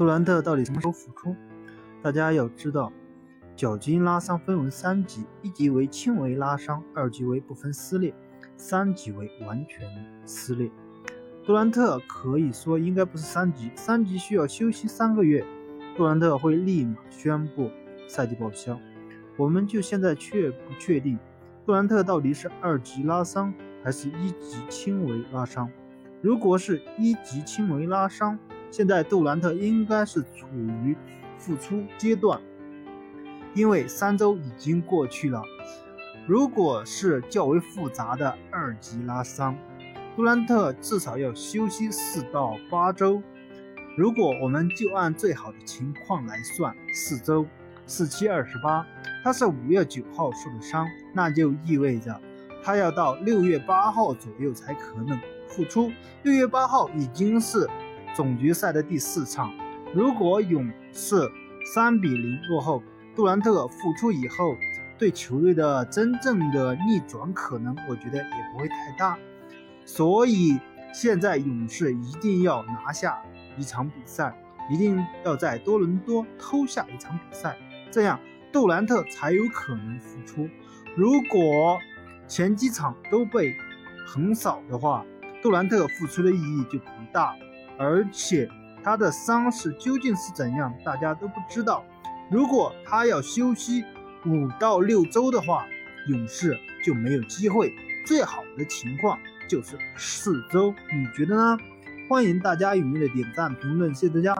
杜兰特到底什么时候复出？大家要知道，脚筋拉伤分为三级，一级为轻微拉伤，二级为部分撕裂，三级为完全撕裂。杜兰特可以说应该不是三级，三级需要休息三个月，杜兰特会立马宣布赛季报销。我们就现在确不确定，杜兰特到底是二级拉伤还是一级轻微拉伤？如果是一级轻微拉伤，现在杜兰特应该是处于复出阶段，因为三周已经过去了。如果是较为复杂的二级拉伤，杜兰特至少要休息四到八周。如果我们就按最好的情况来算，四周，四七二十八，他是五月九号受的伤，那就意味着他要到六月八号左右才可能复出。六月八号已经是。总决赛的第四场，如果勇士三比零落后，杜兰特复出以后，对球队的真正的逆转可能，我觉得也不会太大。所以现在勇士一定要拿下一场比赛，一定要在多伦多偷下一场比赛，这样杜兰特才有可能复出。如果前几场都被横扫的话，杜兰特复出的意义就不大。而且他的伤势究竟是怎样，大家都不知道。如果他要休息五到六周的话，勇士就没有机会。最好的情况就是四周，你觉得呢？欢迎大家踊跃的点赞评论，谢谢大家。